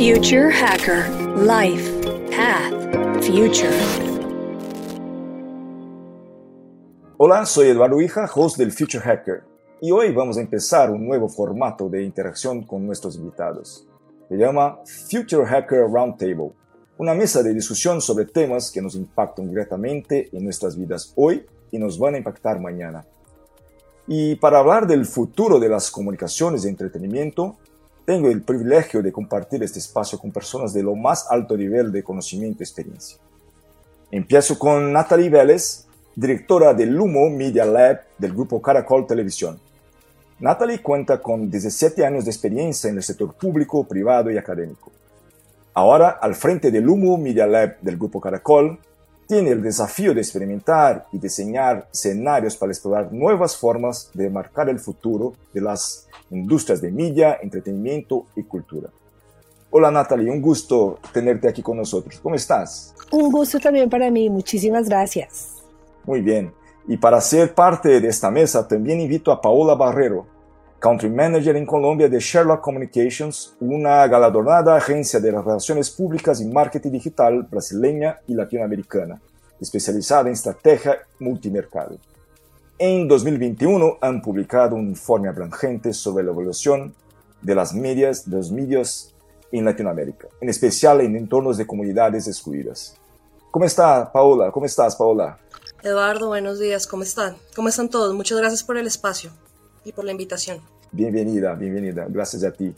Future Hacker Life Path Future. Hola, soy Eduardo Hija, host del Future Hacker, y hoy vamos a empezar un nuevo formato de interacción con nuestros invitados. Se llama Future Hacker Roundtable, una mesa de discusión sobre temas que nos impactan directamente en nuestras vidas hoy y nos van a impactar mañana. Y para hablar del futuro de las comunicaciones de entretenimiento, tengo el privilegio de compartir este espacio con personas de lo más alto nivel de conocimiento y experiencia. Empiezo con Natalie Vélez, directora del Lumo Media Lab del grupo Caracol Televisión. Natalie cuenta con 17 años de experiencia en el sector público, privado y académico. Ahora, al frente del Lumo Media Lab del grupo Caracol, tiene el desafío de experimentar y diseñar escenarios para explorar nuevas formas de marcar el futuro de las industrias de media, entretenimiento y cultura. Hola Natalie, un gusto tenerte aquí con nosotros. ¿Cómo estás? Un gusto también para mí, muchísimas gracias. Muy bien. Y para ser parte de esta mesa también invito a Paola Barrero, Country Manager en Colombia de Sherlock Communications, una galardonada agencia de relaciones públicas y marketing digital brasileña y latinoamericana, especializada en estrategia multimercado. En 2021 han publicado un informe abrangente sobre la evolución de las medias, de los medios en Latinoamérica, en especial en entornos de comunidades excluidas. ¿Cómo está Paola? ¿Cómo estás, Paola? Eduardo, buenos días. ¿Cómo están? ¿Cómo están todos? Muchas gracias por el espacio y por la invitación. Bienvenida, bienvenida. Gracias a ti.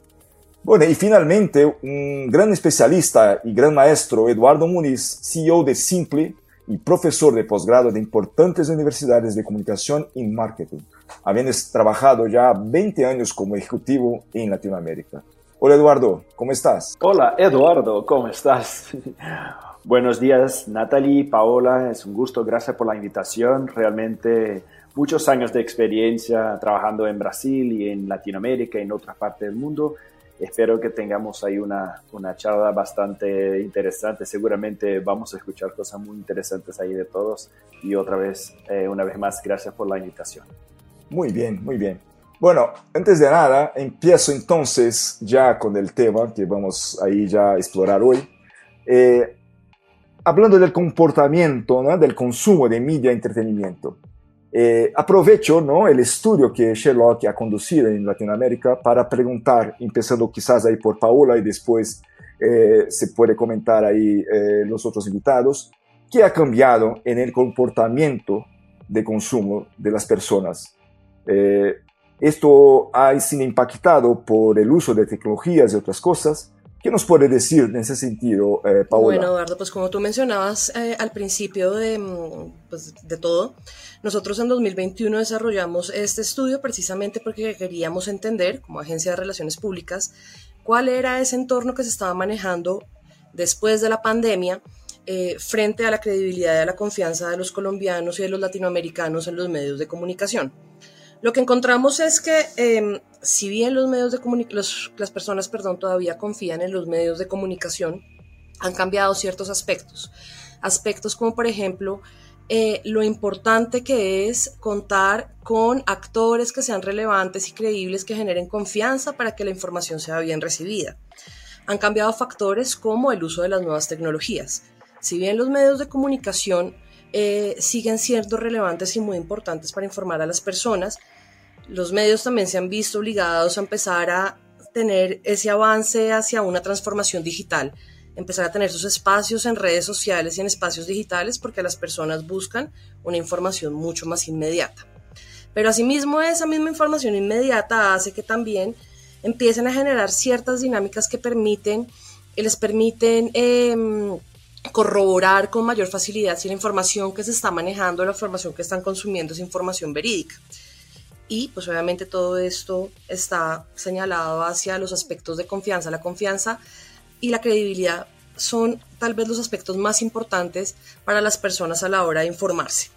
Bueno, y finalmente, un gran especialista y gran maestro, Eduardo Muniz, CEO de Simple, y profesor de posgrado de importantes universidades de comunicación y marketing, habiendo trabajado ya 20 años como ejecutivo en Latinoamérica. Hola Eduardo, ¿cómo estás? Hola Eduardo, ¿cómo estás? Buenos días Natalie, Paola, es un gusto, gracias por la invitación. Realmente muchos años de experiencia trabajando en Brasil y en Latinoamérica y en otras partes del mundo espero que tengamos ahí una, una charla bastante interesante. Seguramente vamos a escuchar cosas muy interesantes ahí de todos. Y otra vez, eh, una vez más, gracias por la invitación. Muy bien, muy bien. Bueno, antes de nada, empiezo entonces ya con el tema que vamos ahí ya a explorar hoy. Eh, hablando del comportamiento, ¿no? del consumo de media entretenimiento. Eh, aprovecho ¿no? el estudio que Sherlock ha conducido en Latinoamérica para preguntar, empezando quizás ahí por Paola y después eh, se puede comentar ahí eh, los otros invitados, ¿qué ha cambiado en el comportamiento de consumo de las personas? Eh, esto ha sido impactado por el uso de tecnologías y otras cosas, ¿Qué nos puede decir en ese sentido, eh, Paola? Bueno, Eduardo, pues como tú mencionabas eh, al principio de, mm, pues, de todo, nosotros en 2021 desarrollamos este estudio precisamente porque queríamos entender, como agencia de relaciones públicas, cuál era ese entorno que se estaba manejando después de la pandemia eh, frente a la credibilidad y a la confianza de los colombianos y de los latinoamericanos en los medios de comunicación. Lo que encontramos es que em, si bien los medios de las personas perdón, todavía confían en los medios de comunicación, han cambiado ciertos aspectos. Aspectos como por ejemplo eh, lo importante que es contar con actores que sean relevantes y creíbles que generen confianza para que la información sea bien recibida. Han cambiado factores como el uso de las nuevas tecnologías. Si bien los medios de comunicación eh, siguen siendo relevantes y muy importantes para informar a las personas, los medios también se han visto obligados a empezar a tener ese avance hacia una transformación digital, empezar a tener sus espacios en redes sociales y en espacios digitales porque las personas buscan una información mucho más inmediata. Pero asimismo esa misma información inmediata hace que también empiecen a generar ciertas dinámicas que permiten, les permiten em, corroborar con mayor facilidad si la información que se está manejando, la información que están consumiendo es información verídica y pues obviamente todo esto está señalado hacia los aspectos de confianza. La confianza y la credibilidad son tal vez los aspectos más importantes para las personas a la hora de informarse.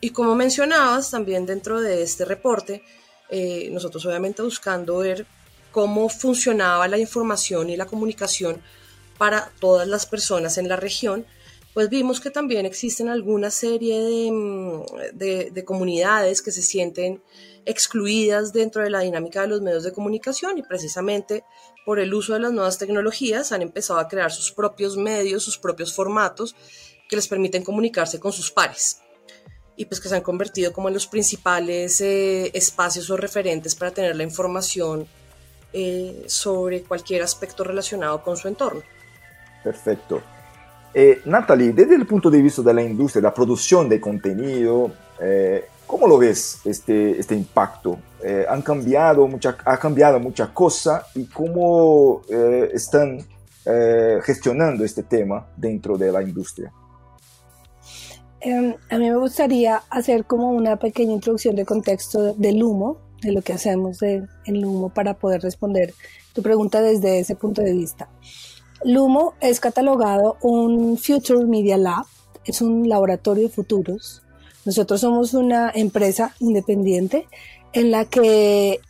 Y como mencionabas también dentro de este reporte, eh, nosotros obviamente buscando ver cómo funcionaba la información y la comunicación para todas las personas en la región, pues vimos que también existen alguna serie de, mm, de, de comunidades que se sienten excluidas dentro de la dinámica de los medios de comunicación y precisamente por el uso de las nuevas tecnologías han empezado a crear sus propios medios, sus propios formatos que les permiten comunicarse con sus pares y pues que se han convertido como en los principales eh, espacios o referentes para tener la información eh, sobre cualquier aspecto relacionado con su entorno. Perfecto. Eh, Natalie, desde el punto de vista de la industria, la producción de contenido, eh, ¿cómo lo ves este, este impacto? Eh, han cambiado mucha, ha cambiado mucha cosa y cómo eh, están gestionando este tema dentro de la industria. Em, a mí me gustaría hacer como una pequeña introducción de contexto del humo, de lo que hacemos en Lumo para poder responder tu pregunta desde ese punto de vista. Lumo es catalogado un Future Media Lab, es un laboratorio de futuros. Nosotros somos una empresa independiente en la que,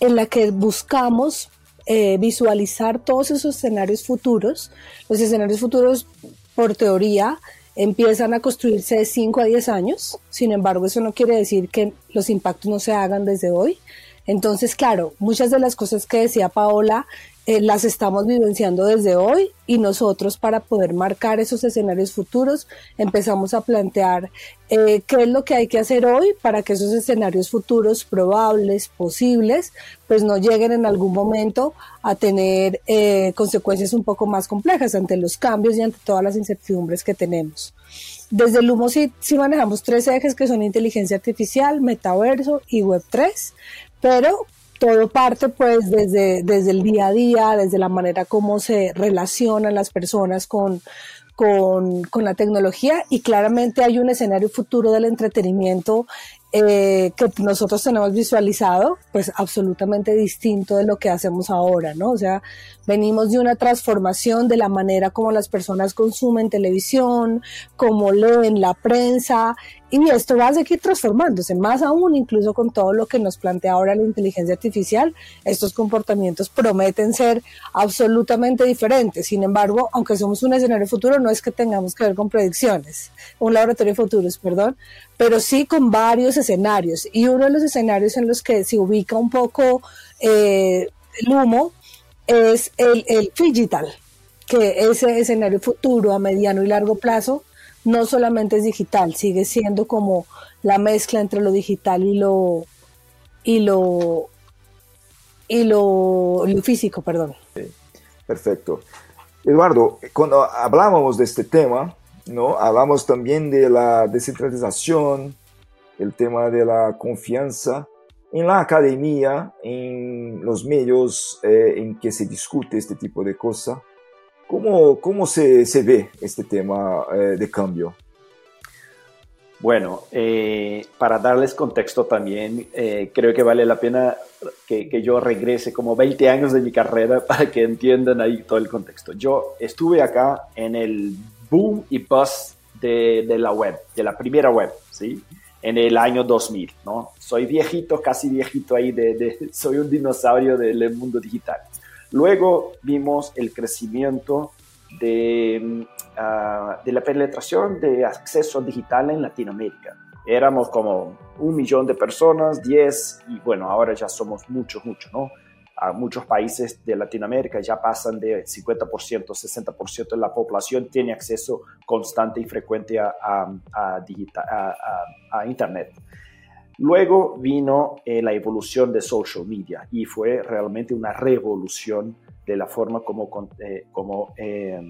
en la que buscamos eh, visualizar todos esos escenarios futuros. Los escenarios futuros, por teoría, empiezan a construirse de 5 a 10 años. Sin embargo, eso no quiere decir que los impactos no se hagan desde hoy. Entonces, claro, muchas de las cosas que decía Paola eh, las estamos vivenciando desde hoy y nosotros para poder marcar esos escenarios futuros empezamos a plantear eh, qué es lo que hay que hacer hoy para que esos escenarios futuros probables, posibles, pues no lleguen en algún momento a tener eh, consecuencias un poco más complejas ante los cambios y ante todas las incertidumbres que tenemos. Desde el humo sí, sí manejamos tres ejes que son inteligencia artificial, metaverso y Web3, pero todo parte pues desde, desde el día a día, desde la manera como se relacionan las personas con, con, con, la tecnología. Y claramente hay un escenario futuro del entretenimiento eh, que nosotros tenemos visualizado, pues absolutamente distinto de lo que hacemos ahora, ¿no? O sea, venimos de una transformación de la manera como las personas consumen televisión, como leen la prensa, y esto va a seguir transformándose, más aún incluso con todo lo que nos plantea ahora la inteligencia artificial, estos comportamientos prometen ser absolutamente diferentes. Sin embargo, aunque somos un escenario futuro, no es que tengamos que ver con predicciones, un laboratorio de futuros, perdón, pero sí con varios escenarios. Y uno de los escenarios en los que se ubica un poco eh, el humo es el, el digital, que ese escenario futuro a mediano y largo plazo no solamente es digital, sigue siendo como la mezcla entre lo digital y lo y lo y lo, lo físico, perdón. perfecto. Eduardo, cuando hablábamos de este tema, ¿no? Hablamos también de la descentralización, el tema de la confianza en la academia, en los medios eh, en que se discute este tipo de cosas. ¿Cómo, cómo se, se ve este tema eh, de cambio? Bueno, eh, para darles contexto también, creo que vale la pena que, que, yo regrese como 20 años de mi carrera para que entiendan ahí todo el contexto. Yo estuve acá en el boom y bust de, de la web, de la primera web, ¿sí? En el año 2000, ¿no? Soy viejito, casi viejito ahí, de, de, soy un dinosaurio del mundo digital. Luego vimos el crecimiento de, uh, de la penetración de acceso digital en Latinoamérica. Éramos como un millón de personas, 10, y bueno, ahora ya somos muchos, muchos, ¿no? A muchos países de Latinoamérica ya pasan de 50%, 60% de la población tiene acceso constante y frecuente a, a, a, a Internet. Luego vino eh, la evolución de social media y fue realmente una revolución de la forma como, eh, como eh,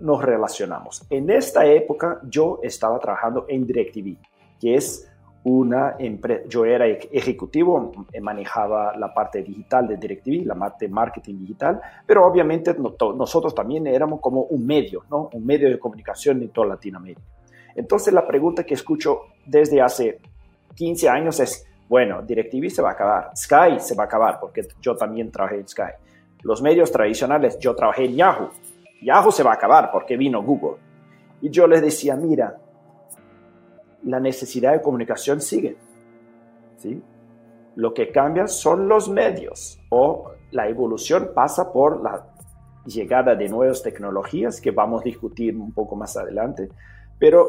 nos relacionamos. En esta época yo estaba trabajando en DirecTV, que es una empresa, yo era ejecutivo, eh, manejaba la parte digital de DirecTV, la parte marketing digital, pero obviamente nosotros también éramos como un medio, ¿no? Un medio de comunicación en toda Latinoamérica. Entonces la pregunta que escucho desde hace 15 años es, bueno, DirecTV se va a acabar, Sky se va a acabar, porque yo también trabajé en Sky. Los medios tradicionales, yo trabajé en Yahoo. Yahoo se va a acabar porque vino Google. Y yo les decía, mira, la necesidad de comunicación sigue. ¿sí? Lo que cambia son los medios o la evolución pasa por la llegada de nuevas tecnologías que vamos a discutir un poco más adelante, pero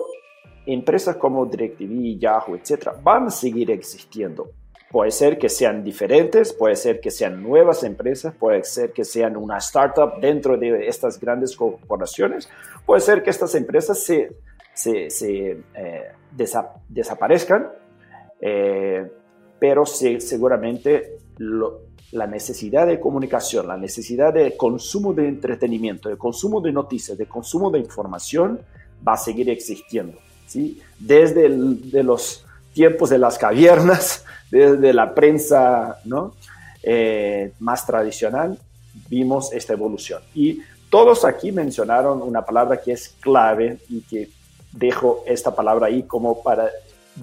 empresas como DirecTV, Yahoo, etcétera, van a seguir existiendo. Puede ser que sean diferentes, puede ser que sean nuevas empresas, puede ser que sean una startup dentro de estas grandes corporaciones, puede ser que estas empresas se, se, eh, desaparezcan, eh, pero seguramente la necesidad de comunicación, la necesidad de consumo de entretenimiento, de consumo de noticias, de consumo de información va a seguir existiendo. ¿sí? Desde de los tiempos de las cavernas desde la prensa ¿no? Eh, más tradicional, vimos esta evolución. Y todos aquí mencionaron una palabra que es clave y que dejo esta palabra ahí como para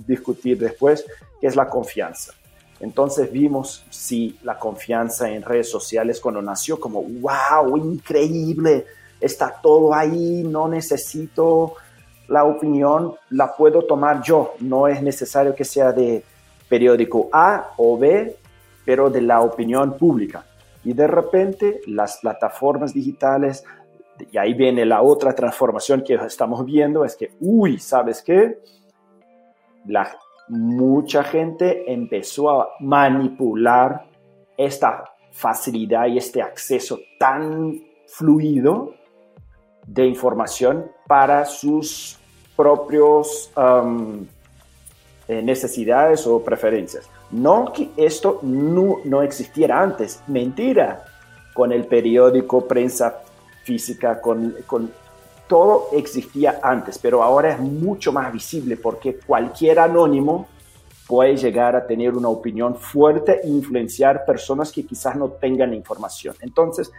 discutir después, que es la confianza. Entonces vimos si la confianza en redes sociales cuando nació como, wow, increíble, está todo ahí, no necesito la opinión, la puedo tomar yo, no es necesario que sea de periódico A o B, pero de la opinión pública. Y de repente las plataformas digitales, y ahí viene la otra transformación que estamos viendo, es que, uy, ¿sabes qué? La, mucha gente empezó a manipular esta facilidad y este acceso tan fluido de información para sus propios eh, necesidades o preferencias. No que esto no, no existiera antes, mentira. Con el periódico, prensa física, con, con todo existía antes, pero ahora es mucho más visible porque cualquier anónimo puede llegar a tener una opinión fuerte e influenciar personas que quizás no tengan información. Entonces,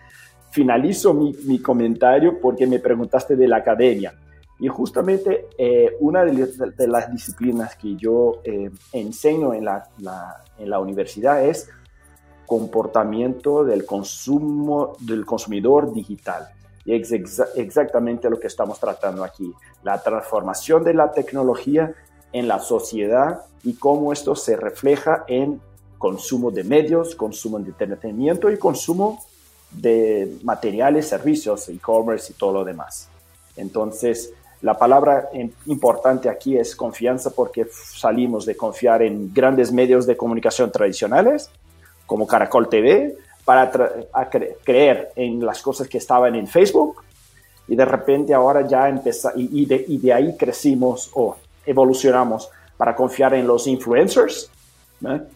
finalizo mi, mi comentario porque me preguntaste de la academia. Y justamente eh, una de, las disciplinas que yo eh, enseño en la, en la universidad es comportamiento del consumo del consumidor digital. Y es exactamente lo que estamos tratando aquí, la transformación de la tecnología en la sociedad y cómo esto se refleja en consumo de medios, consumo de entretenimiento y consumo de materiales, servicios, e-commerce y todo lo demás. Entonces, la palabra importante aquí es confianza porque salimos de confiar en grandes medios de comunicación tradicionales, como Caracol TV, para creer en las cosas que estaban en Facebook y de repente ahora ya empezamos y, de, ahí crecimos o evolucionamos para confiar en los influencers.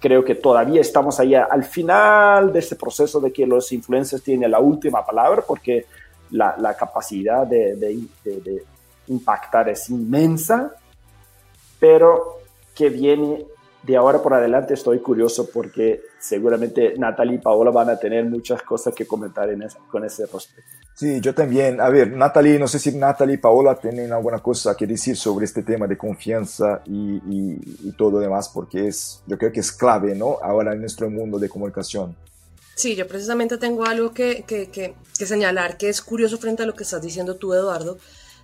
Creo que todavía estamos ahí al final de este proceso de que los influencers tienen la última palabra porque la, capacidad de, impactar es inmensa, pero que viene de ahora por adelante estoy curioso porque seguramente Natalie y Paola van a tener muchas cosas que comentar en con ese respecto. Sí, yo también. A ver, Natalie, no sé si Natalie y Paola tienen alguna cosa que decir sobre este tema de confianza y, y, todo lo demás, porque es, yo creo que es clave, ¿no? Ahora en nuestro mundo de comunicación. Sí, yo precisamente tengo algo que, que, que, que señalar que es curioso frente a lo que estás diciendo tú, Eduardo,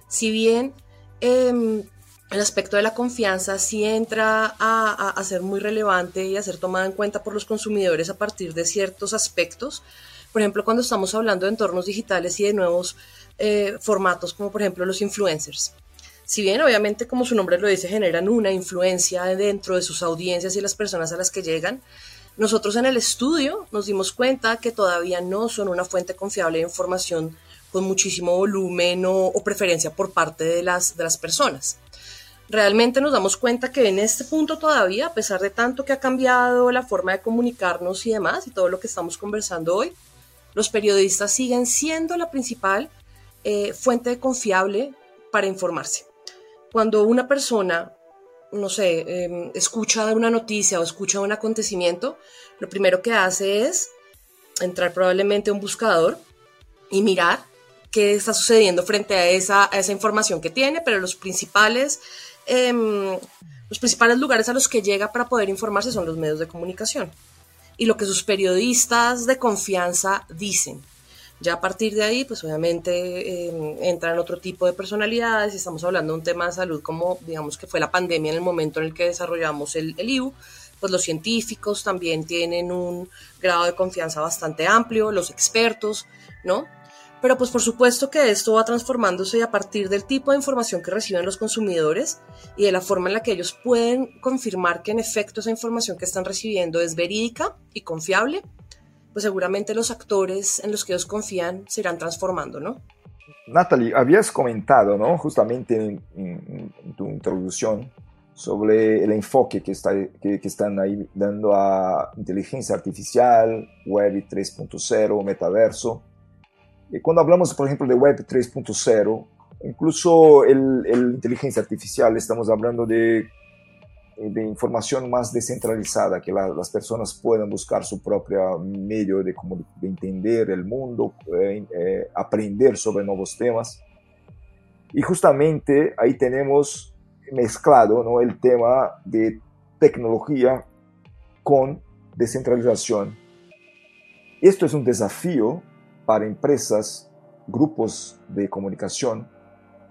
si bien em, el aspecto de la confianza sí entra a, ser muy relevante y a ser tomado en cuenta por los consumidores a partir de ciertos aspectos, por ejemplo, cuando estamos hablando de entornos digitales y de nuevos eh, formatos, como por ejemplo los influencers. Si bien obviamente, como su nombre lo dice, generan una influencia dentro de sus audiencias y las personas a las que llegan, nosotros en el estudio nos dimos cuenta que todavía no son una fuente confiable de información con muchísimo volumen o, preferencia por parte de las, de las personas. Realmente nos damos cuenta que en este punto todavía, a pesar de tanto que ha cambiado la forma de comunicarnos y demás, y todo lo que estamos conversando hoy, los periodistas siguen siendo la principal eh, fuente confiable para informarse. Cuando una persona, no sé, em, escucha una noticia o escucha un acontecimiento, lo primero que hace es entrar probablemente a un buscador y mirar qué está sucediendo frente a esa, esa información que tiene, pero los principales, em, los principales lugares a los que llega para poder informarse son los medios de comunicación y lo que sus periodistas de confianza dicen. Ya a partir de ahí, pues obviamente em, entran otro tipo de personalidades y estamos hablando de un tema de salud como digamos que fue la pandemia en el momento en el que desarrollamos el, el IU, pues los científicos también tienen un grado de confianza bastante amplio, los expertos, ¿no? Pero pues por supuesto que esto va transformándose a partir del tipo de información que reciben los consumidores y de la forma en la que ellos pueden confirmar que en efecto esa información que están recibiendo es verídica y confiable, pues seguramente los actores en los que ellos confían se irán transformando, ¿no? Natalie, habías comentado, ¿no? Justamente en, tu introducción sobre el enfoque que, está, que, que, están ahí dando a inteligencia artificial, web 3.0, metaverso. Y cuando hablamos, por ejemplo, de web 3.0, incluso el, el, inteligencia artificial, estamos hablando de eh, de información más descentralizada, que las personas puedan buscar su propio medio de, de entender el mundo, eh, eh, aprender sobre nuevos temas. Y justamente ahí tenemos mezclado ¿no? el tema de tecnología con descentralización. Esto es un desafío para empresas, grupos de comunicación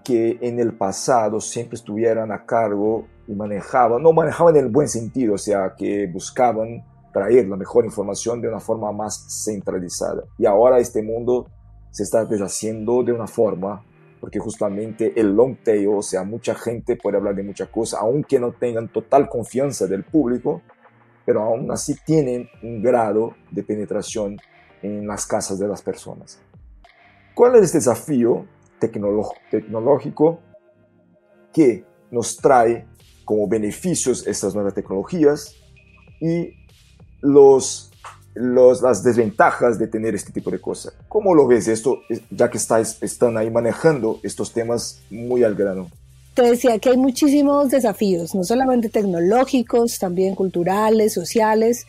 que en el pasado siempre estuvieran a cargo y manejaban, no manejaban en el buen sentido, o sea, que buscaban traer la mejor información de una forma más centralizada. Y ahora este mundo se está deshaciendo de una forma, porque justamente el long tail, o sea, mucha gente puede hablar de muchas cosas, aunque no tengan total confianza del público, pero aún así tienen un grado de penetración en las casas de las personas. ¿Cuál es el desafío tecnológico que nos trae como beneficios estas nuevas tecnologías y los, los, las desventajas de tener este tipo de cosas. ¿Cómo lo ves esto, ya que estáis, están ahí manejando estos temas muy al grano? Te decía que hay muchísimos desafíos, no solamente tecnológicos, también culturales, sociales,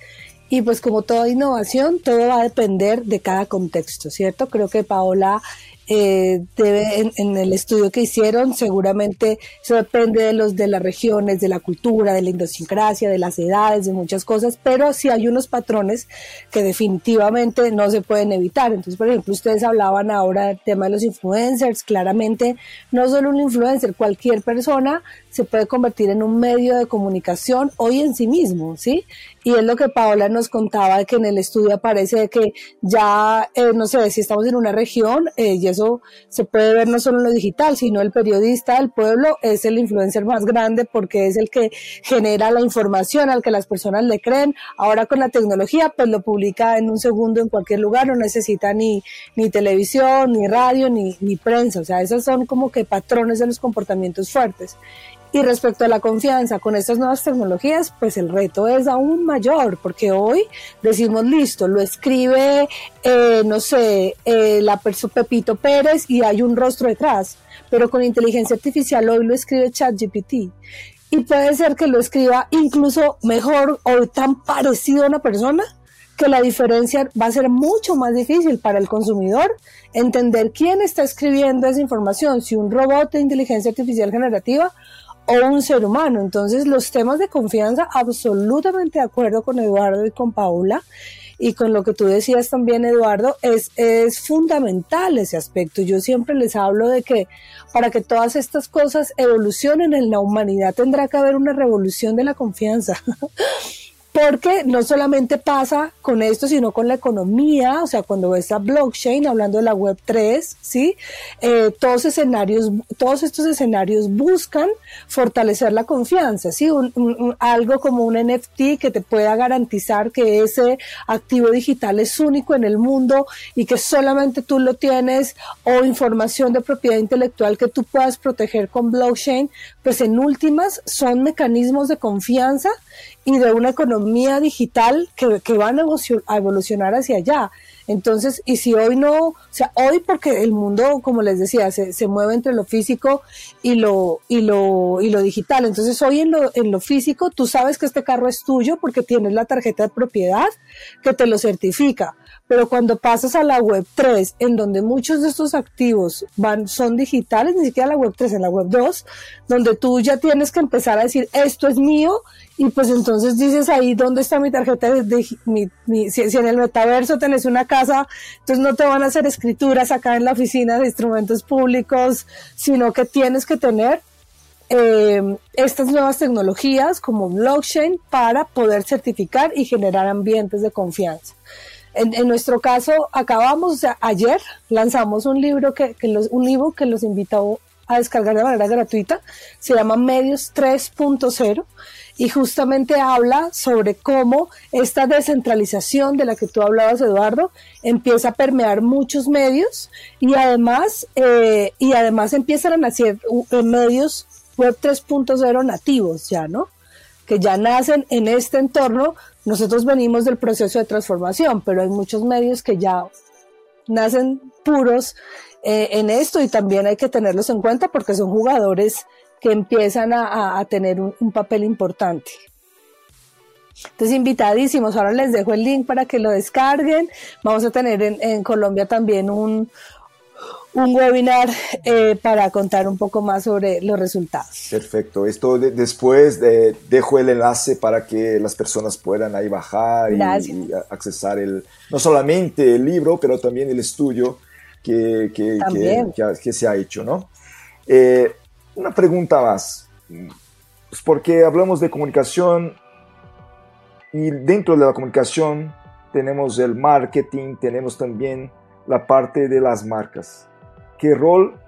y pues como toda innovación, todo va a depender de cada contexto, ¿cierto? Creo que Paola eh, debe, en, el estudio que hicieron, seguramente eso depende de los de las regiones, de la cultura, de la idiosincrasia, de las edades, de muchas cosas, pero sí hay unos patrones que definitivamente no se pueden evitar. Entonces, por ejemplo, ustedes hablaban ahora del tema de los influencers, claramente no solo un influencer, cualquier persona se puede convertir en un medio de comunicación hoy en sí mismo, ¿sí? Y es lo que Paola nos contaba, que en el estudio aparece que ya, eh, no sé, si estamos en una región, eh, y eso se puede ver no solo en lo digital, sino el periodista del pueblo es el influencer más grande porque es el que genera la información al que las personas le creen. Ahora con la tecnología, pues lo publica en un segundo en cualquier lugar, no necesita ni, ni televisión, ni radio, ni, ni prensa. O sea, esos son como que patrones de los comportamientos fuertes. Y respecto a la confianza con estas nuevas tecnologías, pues el reto es aún mayor, porque hoy decimos, listo, lo escribe, eh, no sé, eh, la persona Pepito Pérez y hay un rostro detrás, pero con inteligencia artificial hoy lo escribe ChatGPT. Y puede ser que lo escriba incluso mejor o tan parecido a una persona que la diferencia va a ser mucho más difícil para el consumidor entender quién está escribiendo esa información, si un robot de inteligencia artificial generativa o un ser humano. Entonces, los temas de confianza, absolutamente de acuerdo con Eduardo y con Paula. Y con lo que tú decías también, Eduardo, es, es fundamental ese aspecto. Yo siempre les hablo de que para que todas estas cosas evolucionen en la humanidad tendrá que haber una revolución de la confianza. porque no solamente pasa con esto, sino con la economía, o sea, cuando ves a blockchain, hablando de la web 3, ¿sí? Eh, todos, escenarios, todos estos escenarios buscan fortalecer la confianza, ¿sí? algo como un NFT que te pueda garantizar que ese activo digital es único en el mundo y que solamente tú lo tienes, o información de propiedad intelectual que tú puedas proteger con blockchain, pues en últimas son mecanismos de confianza y de una economía digital que, que van a evolucionar hacia allá. Entonces, y si hoy no, o sea, hoy porque el mundo, como les decía, se, se mueve entre lo físico y lo, y lo, y lo digital. Entonces, hoy en lo, en lo físico, tú sabes que este carro es tuyo porque tienes la tarjeta de propiedad que te lo certifica. Pero cuando pasas a la web 3, en donde muchos de estos activos van, son digitales, ni siquiera la web 3, en la web 2, donde tú ya tienes que empezar a decir, esto es mío, y pues entonces dices ahí, ¿dónde está mi tarjeta? De, si, en el metaverso tenés una casa, entonces no te van a hacer escrituras acá en la oficina de instrumentos públicos, sino que tienes que tener eh, estas nuevas tecnologías como blockchain para poder certificar y generar ambientes de confianza. En, nuestro caso, acabamos, o sea, ayer lanzamos un libro que, que los, un libro que los invitó a descargar de manera gratuita, se llama Medios 3.0 y justamente habla sobre cómo esta descentralización de la que tú hablabas, Eduardo, empieza a permear muchos medios y además, eh, y además empiezan a nacer uh, medios web 3.0 nativos ya, ¿no? Que ya nacen en este entorno. Nosotros venimos del proceso de transformación, pero hay muchos medios que ya nacen puros eh, en esto y también hay que tenerlos en cuenta porque son jugadores que empiezan a, tener un, papel importante. Entonces, invitadísimos. Ahora les dejo el link para que lo descarguen. Vamos a tener en, Colombia también un, un webinar eh, para contar un poco más sobre los resultados. Perfecto. Esto después dejo el enlace para que las personas puedan ahí bajar y, accesar el, no solamente el libro, pero también el estudio que, que, que, se ha hecho, ¿no? Eh, una pregunta más, pues porque hablamos de comunicación y dentro de la comunicación tenemos el marketing, tenemos también la parte de las marcas. ¿Qué rol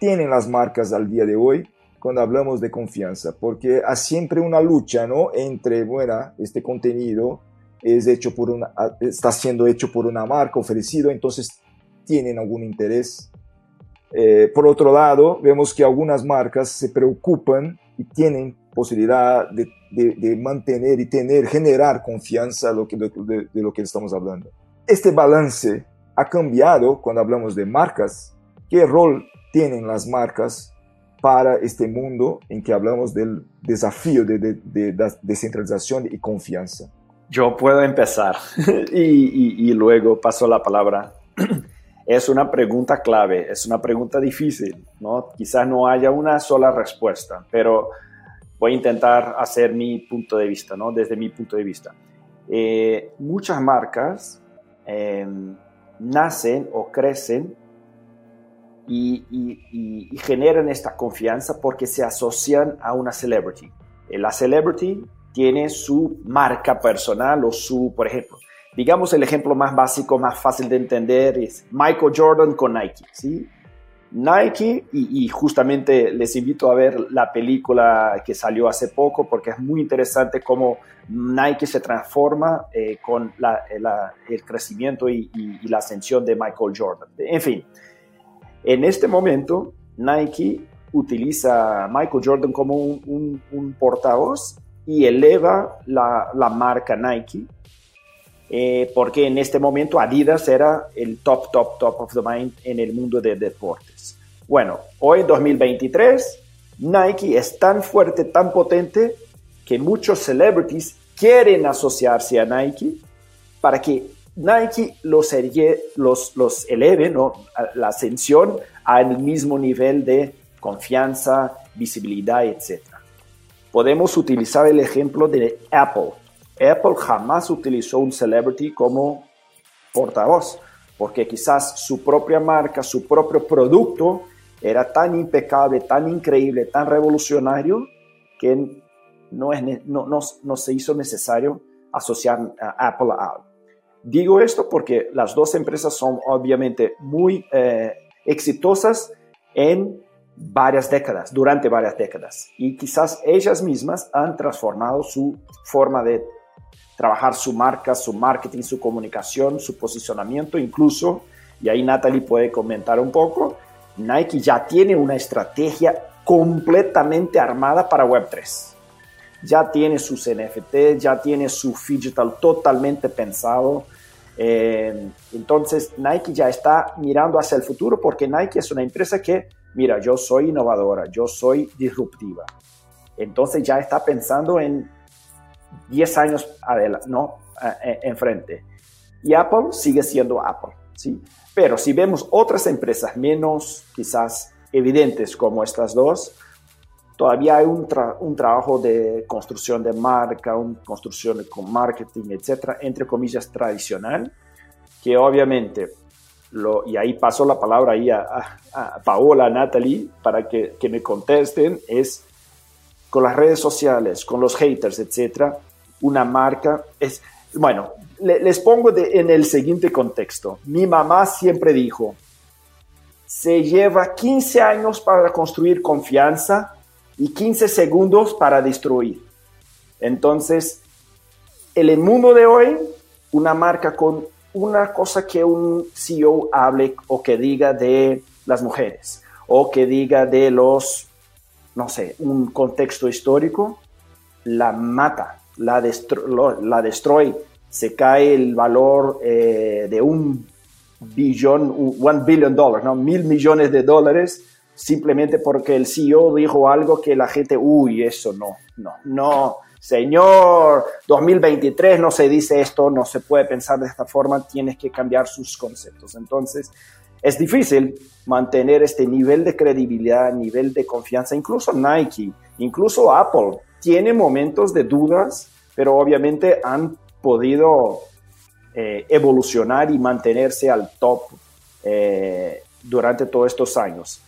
tienen las marcas al día de hoy cuando hablamos de confianza? Porque hay siempre una lucha, ¿no? Entre, bueno, este contenido es hecho por una, está siendo hecho por una marca ofrecido, entonces tienen algún interés eh, por otro lado, vemos que algunas marcas se preocupan y tienen posibilidad de, mantener y tener, generar confianza lo que, de, de, lo que estamos hablando. Este balance ha cambiado cuando hablamos de marcas. ¿Qué rol tienen las marcas para este mundo en que hablamos del desafío de, descentralización y confianza? Yo puedo empezar y, y luego paso la palabra es una pregunta clave, es una pregunta difícil, ¿no? Quizás no haya una sola respuesta, pero voy a intentar hacer mi punto de vista, ¿no? Desde mi punto de vista. Eh, muchas marcas em, nacen o crecen y, generan esta confianza porque se asocian a una celebrity. Eh, la celebrity tiene su marca personal o su, por ejemplo, digamos el ejemplo más básico, más fácil de entender es Michael Jordan con Nike, ¿sí? Nike, y, justamente les invito a ver la película que salió hace poco porque es muy interesante cómo Nike se transforma eh, con el crecimiento y, la ascensión de Michael Jordan. En fin, en este momento Nike utiliza a Michael Jordan como un, portavoz y eleva la, marca Nike eh, porque en este momento Adidas era el top, top, top of the mind en el mundo de deportes. Bueno, hoy 2023, Nike es tan fuerte, tan potente, que muchos celebrities quieren asociarse a Nike para que Nike los, los, los eleve, la ascensión al mismo nivel de confianza, visibilidad, etc. Podemos utilizar el ejemplo de Apple. Apple jamás utilizó un celebrity como portavoz, porque quizás su propia marca, su propio producto era tan impecable, tan increíble, tan revolucionario, que no, se hizo necesario asociar a Apple a algo. Digo esto porque las dos empresas son obviamente muy eh, exitosas en varias décadas, durante varias décadas, y quizás ellas mismas han transformado su forma de trabajar su marca, su marketing, su comunicación, su posicionamiento, incluso, y ahí Natalie puede comentar un poco, Nike ya tiene una estrategia completamente armada para Web3. Ya tiene sus NFT, ya tiene su digital totalmente pensado. Eh, entonces Nike ya está mirando hacia el futuro porque Nike es una empresa que, mira, yo soy innovadora, yo soy disruptiva. Entonces ya está pensando en 10 años adelante, ¿no? enfrente. Y Apple sigue siendo Apple, ¿sí? Pero si vemos otras empresas menos quizás evidentes como estas dos, todavía hay un, un trabajo de construcción de marca, una construcción con marketing, etcétera, entre comillas, tradicional, que obviamente, lo, y ahí paso la palabra ahí a, a, Paola, a Natalie, para que, que me contesten, es con las redes sociales, con los haters, etcétera, una marca es Bueno, les pongo en el siguiente contexto. Mi mamá siempre dijo, se lleva 15 años para construir confianza y 15 segundos para destruir. Entonces, en el mundo de hoy, una marca con una cosa que un CEO hable o que diga de las mujeres o que diga de los, no sé, un contexto histórico, la mata, la, la destruye, se cae el valor eh, de un billón, one billion dollars, ¿no? Mil millones de dólares simplemente porque el CEO dijo algo que la gente, uy, eso no, no, no, señor, 2023 no se dice esto, no se puede pensar de esta forma, tienes que cambiar sus conceptos. Entonces, es difícil mantener este nivel de credibilidad, nivel de confianza, incluso Nike, incluso Apple, tiene momentos de dudas, pero obviamente han podido eh, evolucionar y mantenerse al top eh, durante todos estos años.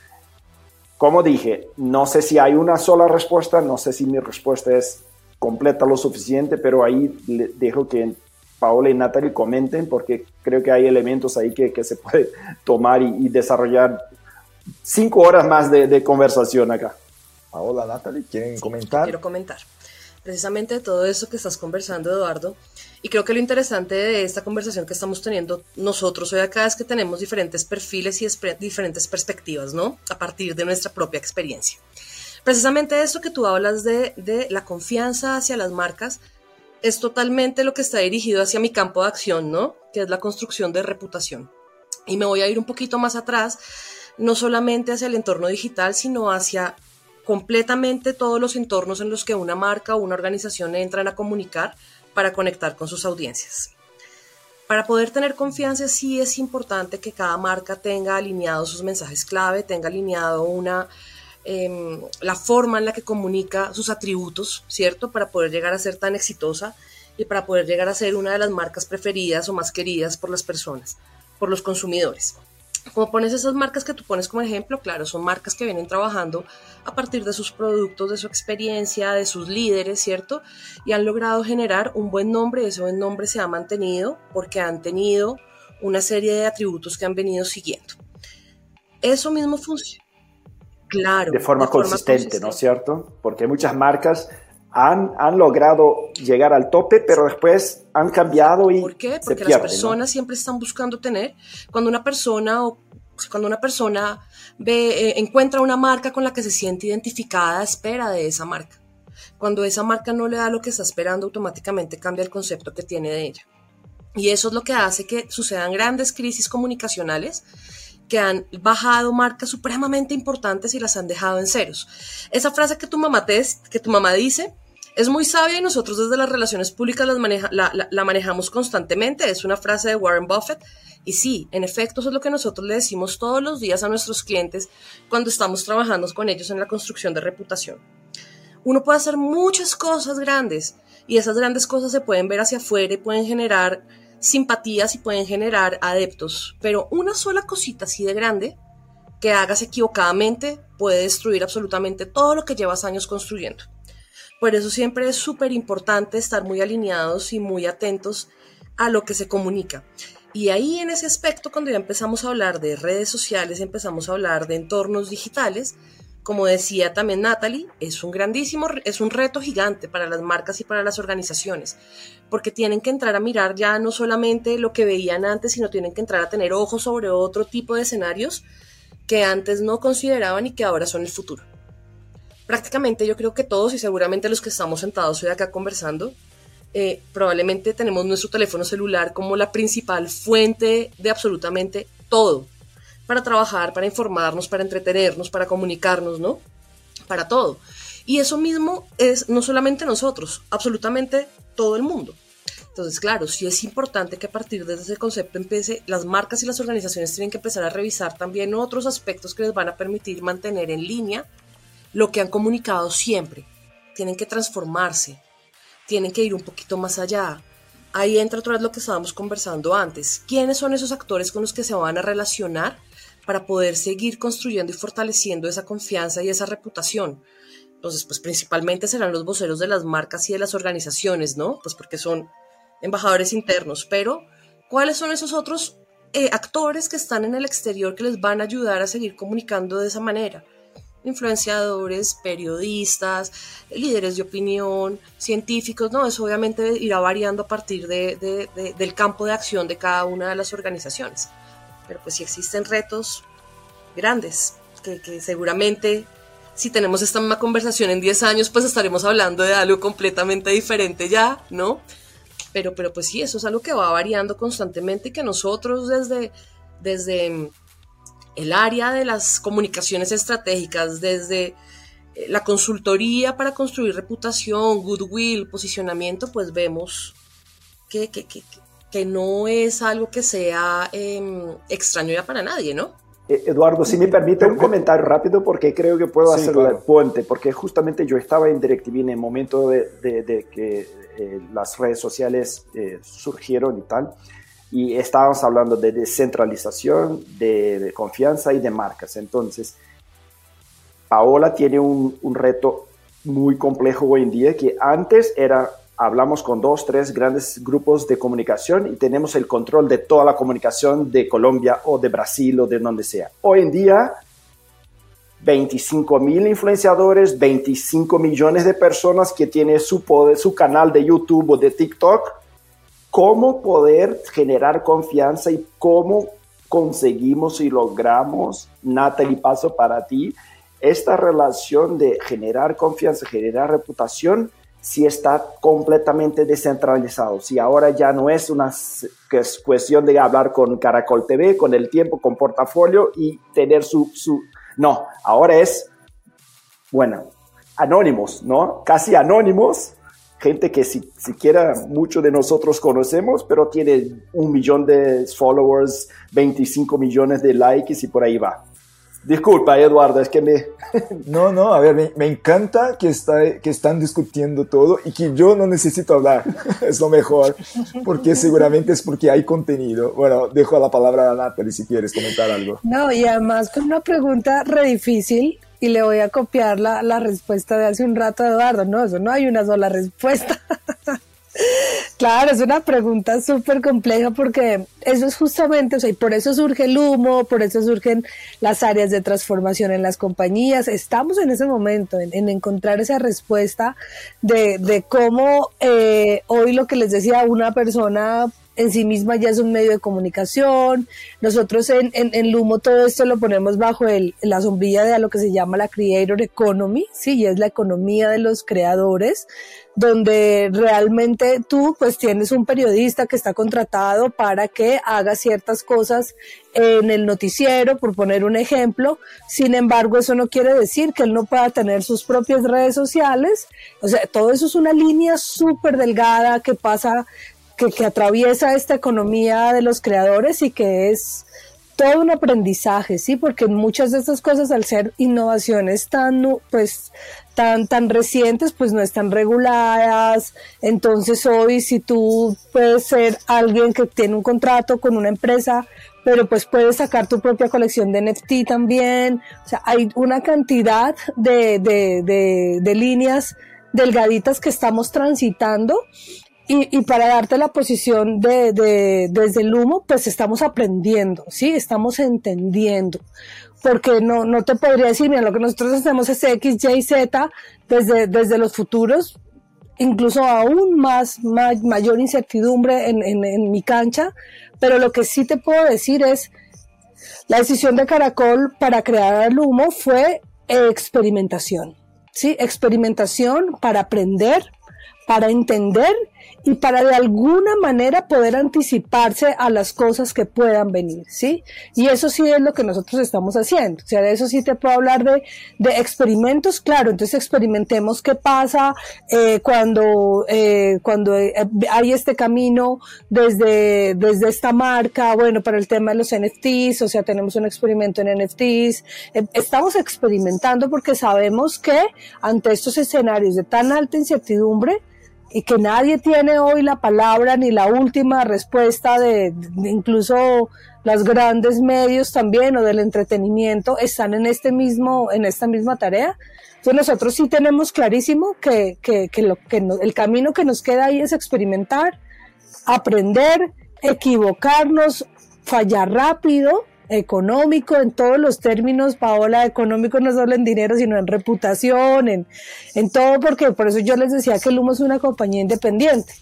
Como dije, no sé si hay una sola respuesta, no sé si mi respuesta es completa lo suficiente, pero ahí dejo que Paola y Natalie comenten porque creo que hay elementos ahí que, que se puede tomar y, desarrollar cinco horas más de, de, conversación acá. Paola, Natalie, ¿quieren comentar? Quiero comentar precisamente todo eso que estás conversando, Eduardo. Y creo que lo interesante de esta conversación que estamos teniendo nosotros hoy acá es que tenemos diferentes perfiles y diferentes perspectivas, ¿no? A partir de nuestra propia experiencia. Precisamente eso que tú hablas de, de la confianza hacia las marcas es totalmente lo que está dirigido hacia mi campo de acción, ¿no? Que es la construcción de reputación. Y me voy a ir un poquito más atrás, no solamente hacia el entorno digital, sino hacia completamente todos los entornos en los que una marca o una organización entran a comunicar para conectar con sus audiencias. Para poder tener confianza sí es importante que cada marca tenga alineados sus mensajes clave, tenga alineado una Em, la forma en la que comunica sus atributos, ¿cierto? Para poder llegar a ser tan exitosa y para poder llegar a ser una de las marcas preferidas o más queridas por las personas, por los consumidores. Como pones esas marcas que tú pones como ejemplo, claro, son marcas que vienen trabajando a partir de sus productos, de su experiencia, de sus líderes, ¿cierto? Y han logrado generar un buen nombre, ese buen nombre se ha mantenido porque han tenido una serie de atributos que han venido siguiendo. Eso mismo funciona Claro. De forma, consistente, ¿no es cierto? Porque muchas marcas han, han, logrado llegar al tope, pero después han cambiado y. ¿Por qué? Porque las personas siempre están buscando tener. Cuando una persona o cuando una persona ve, eh, encuentra una marca con la que se siente identificada, espera de esa marca. Cuando esa marca no le da lo que está esperando, automáticamente cambia el concepto que tiene de ella. Y eso es lo que hace que sucedan grandes crisis comunicacionales que han bajado marcas supremamente importantes y las han dejado en ceros. Esa frase que tu mamá, te, que tu mamá dice es muy sabia y nosotros desde las relaciones públicas la, manejamos constantemente. Es una frase de Warren Buffett. Y sí, en efecto, eso es lo que nosotros le decimos todos los días a nuestros clientes cuando estamos trabajando con ellos en la construcción de reputación. Uno puede hacer muchas cosas grandes y esas grandes cosas se pueden ver hacia afuera y pueden generar simpatías y pueden generar adeptos, pero una sola cosita así de grande que hagas equivocadamente puede destruir absolutamente todo lo que llevas años construyendo. Por eso siempre es súper importante estar muy alineados y muy atentos a lo que se comunica. Y ahí en ese aspecto, cuando ya empezamos a hablar de redes sociales, empezamos a hablar de entornos digitales, como decía también Natalie, es un grandísimo, es un reto gigante para las marcas y para las organizaciones, porque tienen que entrar a mirar ya no solamente lo que veían antes, sino tienen que entrar a tener ojos sobre otro tipo de escenarios que antes no consideraban y que ahora son el futuro. Prácticamente yo creo que todos y seguramente los que estamos sentados hoy acá conversando, eh, probablemente tenemos nuestro teléfono celular como la principal fuente de absolutamente todo para trabajar, para informarnos, para entretenernos, para comunicarnos, ¿no? Para todo. Y eso mismo es no solamente nosotros, absolutamente todo el mundo. Entonces, claro, sí es importante que a partir de ese concepto empiece, las marcas y las organizaciones tienen que empezar a revisar también otros aspectos que les van a permitir mantener en línea lo que han comunicado siempre. Tienen que transformarse, tienen que ir un poquito más allá. Ahí entra otra vez lo que estábamos conversando antes. ¿Quiénes son esos actores con los que se van a relacionar para poder seguir construyendo y fortaleciendo esa confianza y esa reputación. Entonces, pues principalmente serán los voceros de las marcas y de las organizaciones, ¿no? Pues porque son embajadores internos, pero ¿cuáles son esos otros eh, actores que están en el exterior que les van a ayudar a seguir comunicando de esa manera? Influenciadores, periodistas, líderes de opinión, científicos, no, eso obviamente irá variando a partir del campo de acción de cada una de las organizaciones. Pero pues si existen retos grandes, que, que seguramente si tenemos esta misma conversación en 10 años, pues estaremos hablando de algo completamente diferente ya, ¿no? Pero, pero pues sí, eso es algo que va variando constantemente y que nosotros desde, desde el área de las comunicaciones estratégicas, desde eh, la consultoría para construir reputación, goodwill, posicionamiento, pues vemos que, que, que, no es algo que sea em, extraño ya para nadie, ¿no? Eh, Eduardo, si me permite un comentario rápido porque creo que puedo hacer el puente, porque justamente yo estaba en DirecTV en el momento de, de, que eh, las redes sociales surgieron y tal, y estábamos hablando de descentralización, de, confianza y de marcas. Entonces, Paola tiene un, un, reto muy complejo hoy en día que antes era, hablamos con dos, tres grandes grupos de comunicación y tenemos el control de toda la comunicación de Colombia o de Brasil o de donde sea. Hoy en día, 25 mil influenciadores, 25 millones de personas que tienen su, poder, su canal de YouTube o de TikTok cómo poder generar confianza y cómo conseguimos y logramos, Natalie, paso para ti, esta relación de generar confianza, generar reputación, si está completamente descentralizado, si ahora ya no es una cuestión de hablar con Caracol TV, con el tiempo, con portafolio y tener su, su... No, ahora es, bueno, anónimos, ¿no? Casi anónimos, gente que si, siquiera muchos de nosotros conocemos, pero tiene un millón de followers, 25 millones de likes y por ahí va. Disculpa, Eduardo, es que me... no, no, a ver, me, encanta que, está, que están discutiendo todo y que yo no necesito hablar, es lo mejor, porque seguramente es porque hay contenido. Bueno, dejo la palabra a Natalie si quieres comentar algo. No, y además con una pregunta re difícil, y le voy a copiar la, la respuesta de hace un rato de Eduardo. No, eso no hay una sola respuesta. Claro, es una pregunta súper compleja porque eso es justamente, o sea, y por eso surge el humo, por eso surgen las áreas de transformación en las compañías. Estamos en ese momento, en, encontrar esa respuesta de, de cómo eh, hoy lo que les decía una persona en sí misma ya es un medio de comunicación. Nosotros en, en, Lumo todo esto lo ponemos bajo el, la sombrilla de lo que se llama la Creator Economy, sí, y es la economía de los creadores, donde realmente tú pues tienes un periodista que está contratado para que haga ciertas cosas en el noticiero, por poner un ejemplo. Sin embargo, eso no quiere decir que él no pueda tener sus propias redes sociales. O sea, todo eso es una línea súper delgada que pasa que, atraviesa esta economía de los creadores y que es todo un aprendizaje, sí, porque muchas de estas cosas al ser innovaciones tan, pues, tan, tan recientes, pues no están reguladas. Entonces hoy si tú puedes ser alguien que tiene un contrato con una empresa, pero pues puedes sacar tu propia colección de NFT también. O sea, hay una cantidad de, de, de, de líneas delgaditas que estamos transitando y, para darte la posición de, desde el humo, pues estamos aprendiendo, ¿sí? Estamos entendiendo. Porque no, no te podría decir, mira, lo que nosotros hacemos es X, Y, Z, desde, desde los futuros, incluso aún más, mayor incertidumbre en, en mi cancha, pero lo que sí te puedo decir es, la decisión de Caracol para crear el humo fue experimentación, ¿sí? Experimentación para aprender, para entender y para de alguna manera poder anticiparse a las cosas que puedan venir, ¿sí? Y eso sí es lo que nosotros estamos haciendo. O sea, de eso sí te puedo hablar de, de experimentos, claro. Entonces experimentemos qué pasa eh, cuando, eh, cuando eh, hay este camino desde, desde esta marca, bueno, para el tema de los NFTs, o sea, tenemos un experimento en NFTs. estamos experimentando porque sabemos que ante estos escenarios de tan alta incertidumbre, que nadie tiene hoy la palabra ni la última respuesta de, incluso los grandes medios también o del entretenimiento están en este mismo en esta misma tarea. Entonces nosotros sí tenemos clarísimo que, que, que, lo, que el camino que nos queda ahí es experimentar aprender, equivocarnos, fallar rápido, económico en todos los términos, Paola, económico no solo en dinero, sino en reputación, en, en todo, porque por eso yo les decía que Lumo es una compañía independiente.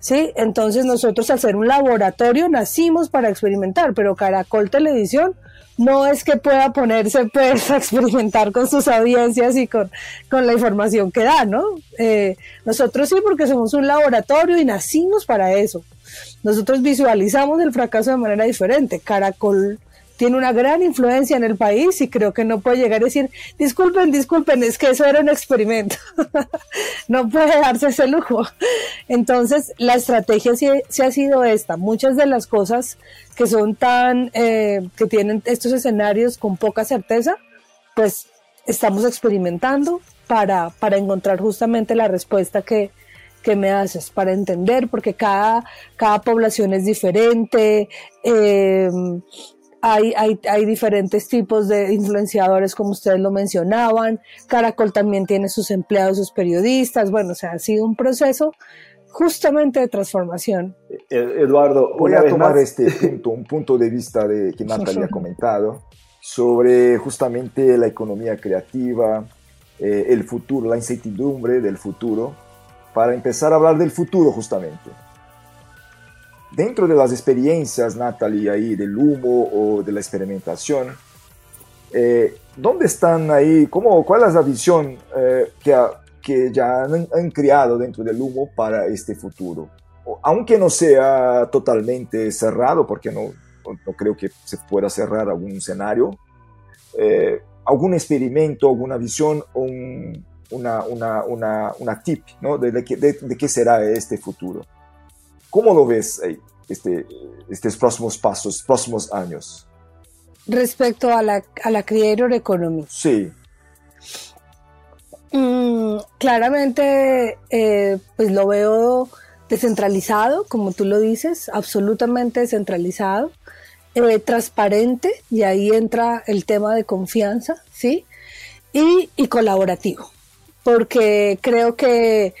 ¿sí? Entonces nosotros al ser un laboratorio nacimos para experimentar, pero Caracol Televisión no es que pueda ponerse pues, a experimentar con sus audiencias y con, con la información que da, ¿no? Eh, nosotros sí porque somos un laboratorio y nacimos para eso. Nosotros visualizamos el fracaso de manera diferente. Caracol tiene una gran influencia en el país y creo que no puede llegar a decir, disculpen, disculpen, es que eso era un experimento. no puede darse ese lujo. Entonces, la estrategia sí, ha sido esta. Muchas de las cosas que son tan, eh, que tienen estos escenarios con poca certeza, pues estamos experimentando para, para encontrar justamente la respuesta que, que me haces para entender, porque cada, cada población es diferente, eh, hay, hay, hay, diferentes tipos de influenciadores, como ustedes lo mencionaban. Caracol también tiene sus empleados, sus periodistas. Bueno, o sea, ha sido un proceso justamente de transformación. Eh, Eduardo, voy a tomar este punto, un punto de vista de que Natalia ha comentado sobre justamente la economía creativa, eh, el futuro, la incertidumbre del futuro, para empezar a hablar del futuro justamente dentro de las experiencias, Natalie, ahí del humo o de la experimentación, eh, ¿dónde están ahí? Cómo, ¿Cuál es la visión eh, que, que, ya han, creado dentro del humo para este futuro? aunque no sea totalmente cerrado, porque no, no creo que se pueda cerrar algún escenario, eh, algún experimento, alguna visión o una, una, una, una, tip ¿no? de, de, de qué será este futuro. ¿Cómo lo ves este, estos próximos pasos, próximos años? Respecto a la, a la Creator Economy. Sí. Mm, claramente, eh, pues lo veo descentralizado, como tú lo dices, absolutamente descentralizado, eh, transparente, y ahí entra el tema de confianza, ¿sí? Y, y colaborativo, porque creo que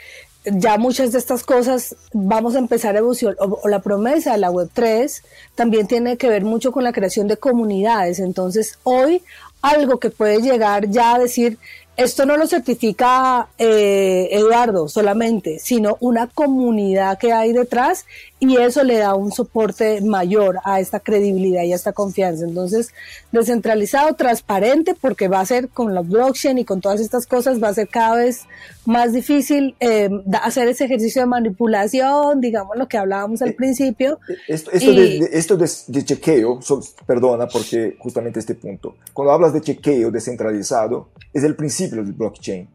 ya muchas de estas cosas vamos a empezar a evolucionar, o, la promesa de la Web3 también tiene que ver mucho con la creación de comunidades. Entonces, hoy algo que puede llegar ya a decir, esto no lo certifica eh, Eduardo solamente, sino una comunidad que hay detrás y eso le da un soporte mayor a esta credibilidad y a esta confianza. Entonces, descentralizado, transparente, porque va a ser con la blockchain y con todas estas cosas, va a ser cada vez más difícil eh, hacer ese ejercicio de manipulación, digamos lo que hablábamos al eh, principio. Eh, esto, de, esto de, chequeo, perdona, porque justamente este punto, cuando hablas de chequeo descentralizado, es el principio del blockchain.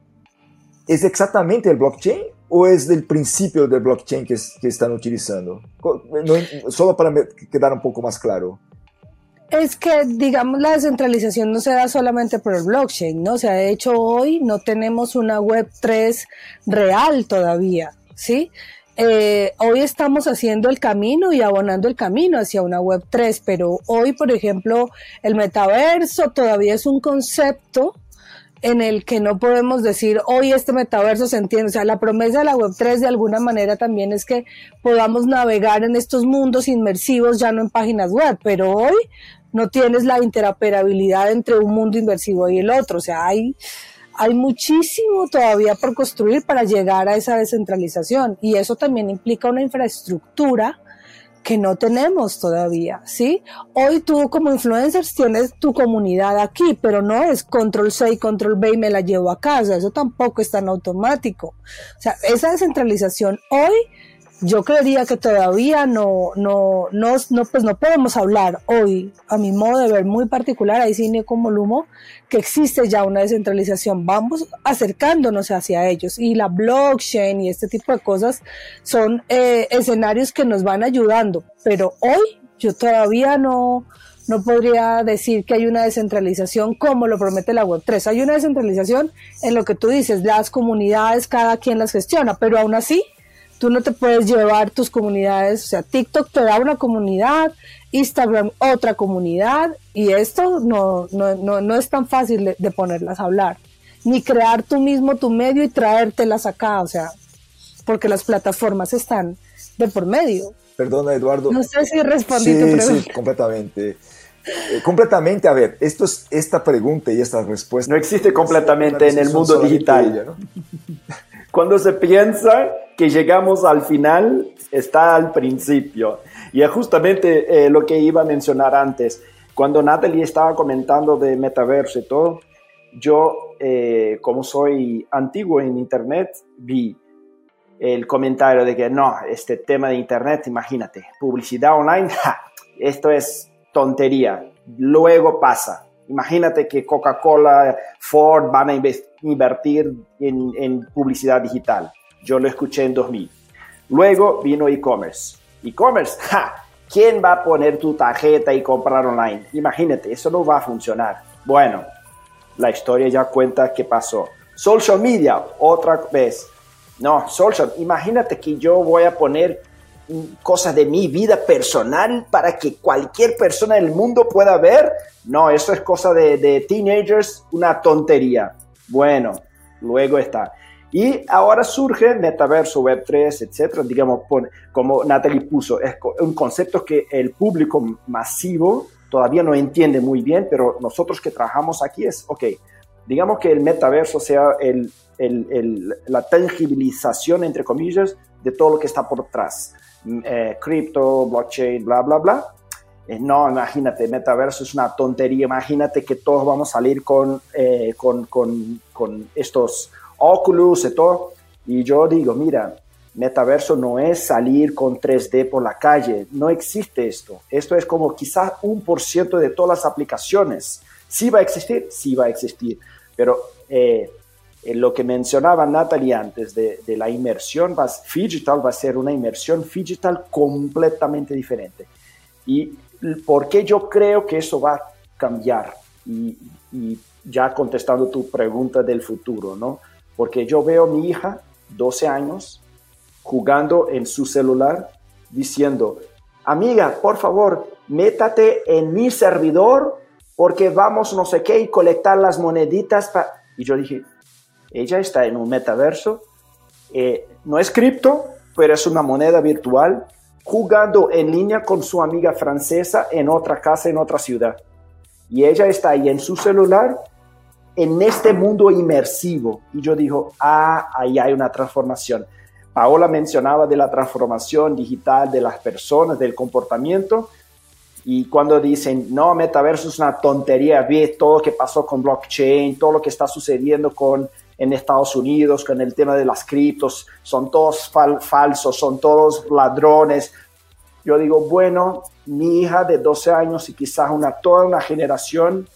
¿Es exactamente el blockchain o es del principio del blockchain que, están utilizando? solo para quedar un poco más claro. Es que, digamos, la descentralización no se da solamente por el blockchain, ¿no? O sea, de hecho, hoy no tenemos una web 3 real todavía, ¿sí? Eh, hoy estamos haciendo el camino y abonando el camino hacia una web 3, pero hoy, por ejemplo, el metaverso todavía es un concepto en el que no podemos decir hoy este metaverso se entiende. O sea, la promesa de la Web3 de alguna manera también es que podamos navegar en estos mundos inmersivos ya no en páginas web, pero hoy no tienes la interoperabilidad entre un mundo inmersivo y el otro. O sea, hay, hay muchísimo todavía por construir para llegar a esa descentralización y eso también implica una infraestructura que no tenemos todavía, ¿sí? Hoy tú como influencers tienes tu comunidad aquí, pero no es control C y control B y me la llevo a casa, eso tampoco es tan automático. O sea, esa descentralización hoy yo creería que todavía no, no, no, no, pues no podemos hablar hoy, a mi modo de ver muy particular, ahí cine como Lumo, que existe ya una descentralización. Vamos acercándonos hacia ellos y la blockchain y este tipo de cosas son eh, escenarios que nos van ayudando, pero hoy yo todavía no, no podría decir que hay una descentralización como lo promete la Web3. Hay una descentralización en lo que tú dices, las comunidades, cada quien las gestiona, pero aún así Tú no te puedes llevar tus comunidades, o sea, TikTok te da una comunidad, Instagram otra comunidad, y esto no, no, es tan fácil de, ponerlas a hablar, ni crear tú mismo tu medio y traértelas acá, o sea, porque las plataformas están de por medio. Perdona, Eduardo. No sé si respondí tu pregunta. Sí, completamente. Eh, completamente, a ver, esto es, esta pregunta y esta respuesta. No existe completamente en el mundo digital. Cuando se piensa que llegamos al final, está al principio. Y es justamente eh, lo que iba a mencionar antes. Cuando Natalie estaba comentando de metaverso y todo, yo, eh, como soy antiguo en Internet, vi el comentario de que no, este tema de Internet, imagínate, publicidad online, esto es tontería, luego pasa. Imagínate que Coca-Cola, Ford van a invertir en, publicidad digital. Yo lo escuché en 2000. Luego vino e-commerce. E-commerce, ¿quién va a poner tu tarjeta y comprar online? Imagínate, eso no va a funcionar. Bueno, la historia ya cuenta qué pasó. Social media, otra vez. No, social, imagínate que yo voy a poner cosas de mi vida personal para que cualquier persona del mundo pueda ver. No, eso es cosa de, teenagers, una tontería. Bueno, luego está. Y ahora surge metaverso, Web3, etcétera, digamos, como Natalie puso, es un concepto que el público masivo todavía no entiende muy bien, pero nosotros que trabajamos aquí es, ok, digamos que el metaverso sea el, la tangibilización, entre comillas, de todo lo que está por detrás eh, cripto, blockchain, bla, bla, bla. Eh, no, imagínate, metaverso es una tontería. Imagínate que todos vamos a salir con, eh, con, con, con, estos Oculus y todo. Y yo digo, mira, metaverso no es salir con 3D por la calle. No existe esto. Esto es como quizás un por ciento de todas las aplicaciones. Sí va a existir, sí va a existir. Pero eh, lo que mencionaba Natalie antes de, la inmersión digital va a ser una inmersión digital completamente diferente. ¿Y por qué yo creo que eso va a cambiar? Y, ya contestando tu pregunta del futuro, ¿no? Porque yo veo a mi hija, 12 años, jugando en su celular, diciendo, amiga, por favor, métate en mi servidor porque vamos no sé qué y colectar las moneditas. Y yo dije, ella está en un metaverso, eh, no es cripto, pero es una moneda virtual, jugando en línea con su amiga francesa en otra casa, en otra ciudad. Y ella está ahí en su celular, en este mundo inmersivo. Y yo digo, ah, ahí hay una transformación. Paola mencionaba de la transformación digital de las personas, del comportamiento. Y cuando dicen, no, metaverso es una tontería, ve todo lo que pasó con blockchain, todo lo que está sucediendo con en Estados Unidos con el tema de las criptos, son todos falsos, son todos ladrones. Yo digo, bueno, mi hija de 12 años y quizás una, toda una generación,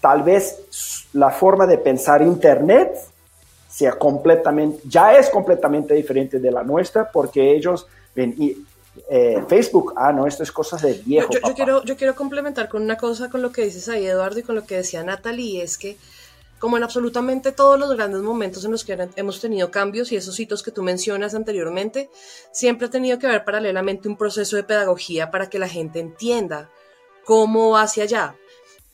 tal vez la forma de pensar Internet sea completamente, ya es completamente diferente de la nuestra porque ellos ven, y, eh, Facebook, ah, no, esto es cosas de viejo. Yo, quiero, yo quiero complementar con una cosa con lo que dices ahí, Eduardo, y con lo que decía Natalie, es que como en absolutamente todos los grandes momentos en los que hemos tenido cambios y esos hitos que tú mencionas anteriormente, siempre ha tenido que haber paralelamente un proceso de pedagogía para que la gente entienda cómo va hacia allá.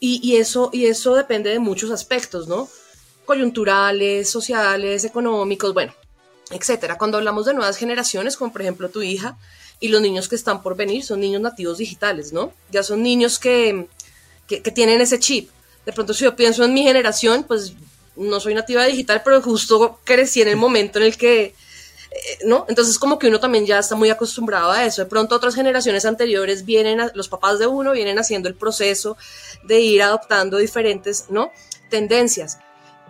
Y, eso, y eso depende de muchos aspectos, ¿no? Coyunturales, sociales, económicos, bueno, etcétera. Cuando hablamos de nuevas generaciones, como por ejemplo tu hija, y los niños que están por venir son niños nativos digitales, ¿no? Ya son niños que, que tienen ese chip de pronto si yo pienso en mi generación, pues no soy nativa digital, pero justo crecí en el momento en el que, eh, ¿no? Entonces como que uno también ya está muy acostumbrado a eso. De pronto otras generaciones anteriores vienen, los papás de uno vienen haciendo el proceso de ir adoptando diferentes, ¿no? Tendencias.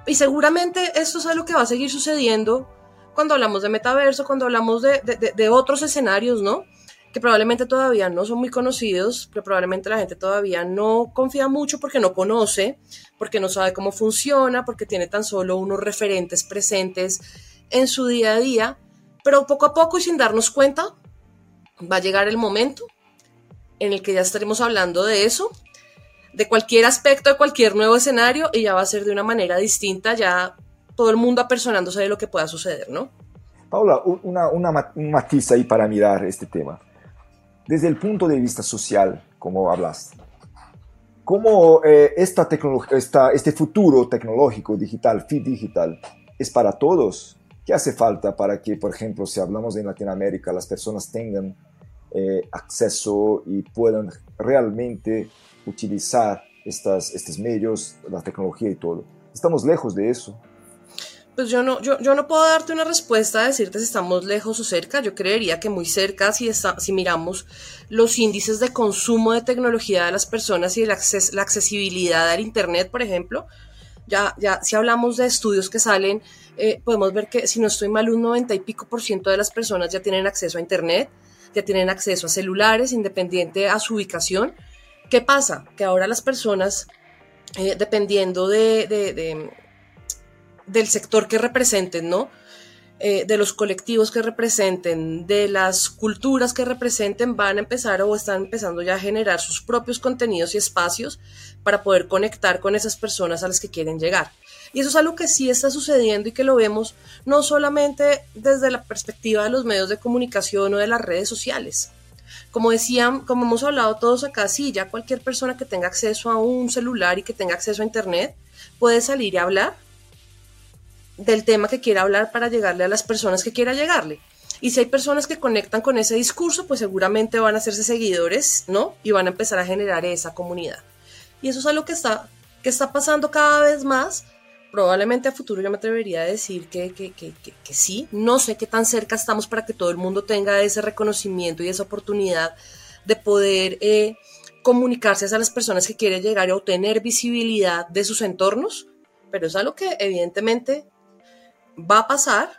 Y seguramente esto es algo que va a seguir sucediendo cuando hablamos de metaverso, cuando hablamos de, de otros escenarios, ¿no? Que probablemente todavía no son muy conocidos, que probablemente la gente todavía no confía mucho porque no conoce, porque no sabe cómo funciona, porque tiene tan solo unos referentes presentes en su día a día, pero poco a poco y sin darnos cuenta, va a llegar el momento en el que ya estaremos hablando de eso, de cualquier aspecto, de cualquier nuevo escenario, y ya va a ser de una manera distinta, ya todo el mundo apersonándose de lo que pueda suceder, ¿no? Paula, una, una, un matiz ahí para mirar este tema desde el punto de vista social, como hablas, ¿cómo eh, esta esta, este futuro tecnológico, digital, fit digital, es para todos? ¿Qué hace falta para que, por ejemplo, si hablamos de Latinoamérica, las personas tengan eh, acceso y puedan realmente utilizar estas, estos medios, la tecnología y todo. Estamos lejos de eso. Pues yo no, yo, yo no puedo darte una respuesta decirte si estamos lejos o cerca. Yo creería que muy cerca si, si miramos los índices de consumo de tecnología de las personas y la accesibilidad al Internet, por ejemplo. Ya, ya si hablamos de estudios que salen, eh, podemos ver que si no estoy mal, un 90 y pico por ciento de las personas ya tienen acceso a Internet, ya tienen acceso a celulares, independiente a su ubicación. ¿Qué pasa? Que ahora las personas, eh, dependiendo de del sector que representen, ¿no? Eh, de los colectivos que representen, de las culturas que representen, van a empezar o están empezando ya a generar sus propios contenidos y espacios para poder conectar con esas personas a las que quieren llegar. Y eso es algo que sí está sucediendo y que lo vemos no solamente desde la perspectiva de los medios de comunicación o de las redes sociales. Como decían, como hemos hablado todos acá, sí, ya cualquier persona que tenga acceso a un celular y que tenga acceso a Internet puede salir y hablar del tema que quiera hablar para llegarle a las personas que quiera llegarle. Y si hay personas que conectan con ese discurso, pues seguramente van a hacerse seguidores, ¿no? Y van a empezar a generar esa comunidad. Y eso es algo que está, que está pasando cada vez más. Probablemente a futuro yo me atrevería a decir que, que, que, que, sí. No sé qué tan cerca estamos para que todo el mundo tenga ese reconocimiento y esa oportunidad de poder eh, comunicarse a las personas que quiere llegar y obtener visibilidad de sus entornos. Pero es algo que evidentemente va a pasar,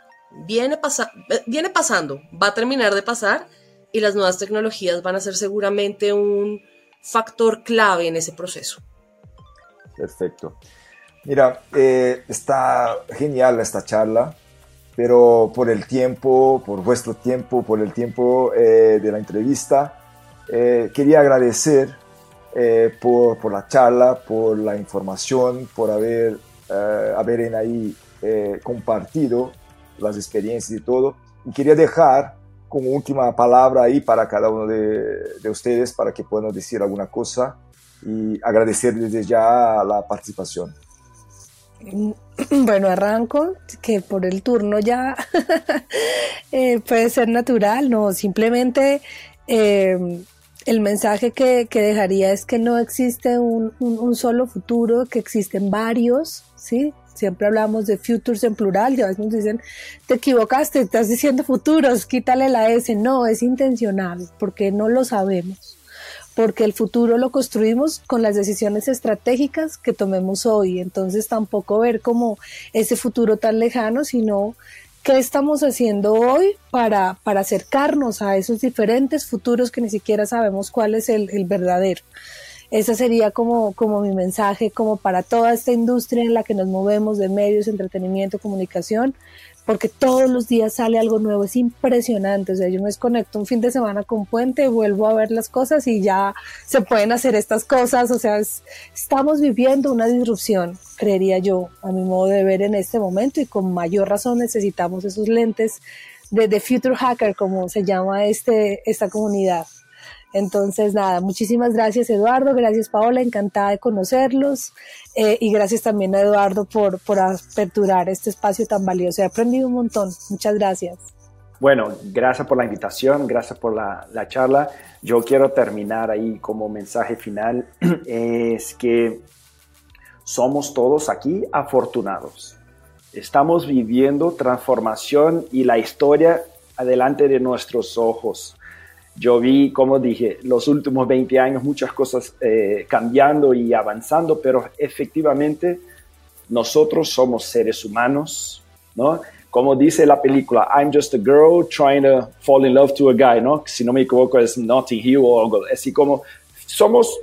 viene, eh, viene pasando, va a terminar de pasar y las nuevas tecnologías van a ser seguramente un factor clave en ese proceso. Perfecto. Mira, eh, está genial esta charla, pero por el tiempo, por vuestro tiempo, por el tiempo eh, de la entrevista, quería agradecer por, por, la charla, por la información, por haber, haber en ahí eh, compartido las experiencias y todo. Y quería dejar como última palabra ahí para cada uno de, de ustedes para que puedan decir alguna cosa y agradecer desde ya la participación. Bueno, arranco, que por el turno ya eh, puede ser natural, no, simplemente eh, el mensaje que, que, dejaría es que no existe un, un, un, solo futuro, que existen varios, ¿sí? Siempre hablamos de futures en plural y a veces nos dicen, te equivocaste, estás diciendo futuros, quítale la S. No, es intencional porque no lo sabemos. Porque el futuro lo construimos con las decisiones estratégicas que tomemos hoy. Entonces tampoco ver como ese futuro tan lejano, sino qué estamos haciendo hoy para, para acercarnos a esos diferentes futuros que ni siquiera sabemos cuál es el, el verdadero. Ese sería como, como mi mensaje, como para toda esta industria en la que nos movemos de medios, entretenimiento, comunicación, porque todos los días sale algo nuevo, es impresionante, o sea, yo me desconecto un fin de semana con puente, vuelvo a ver las cosas y ya se pueden hacer estas cosas, o sea, estamos viviendo una disrupción, creería yo, a mi modo de ver en este momento y con mayor razón necesitamos esos lentes de The Future Hacker, como se llama este, esta comunidad. Entonces, nada, muchísimas gracias Eduardo, gracias Paola, encantada de conocerlos eh, y gracias también a Eduardo por, por aperturar este espacio tan valioso. He aprendido un montón, muchas gracias. Bueno, gracias por la invitación, gracias por la, la charla. Yo quiero terminar ahí como mensaje final, es que somos todos aquí afortunados. Estamos viviendo transformación y la historia adelante de nuestros ojos yo vi, como dije, los últimos 20 años muchas cosas eh, cambiando y avanzando, pero efectivamente nosotros somos seres humanos, ¿no? Como dice la película, I'm just a girl trying to fall in love to a guy, ¿no? Si no me equivoco es Notting Hill o algo así como somos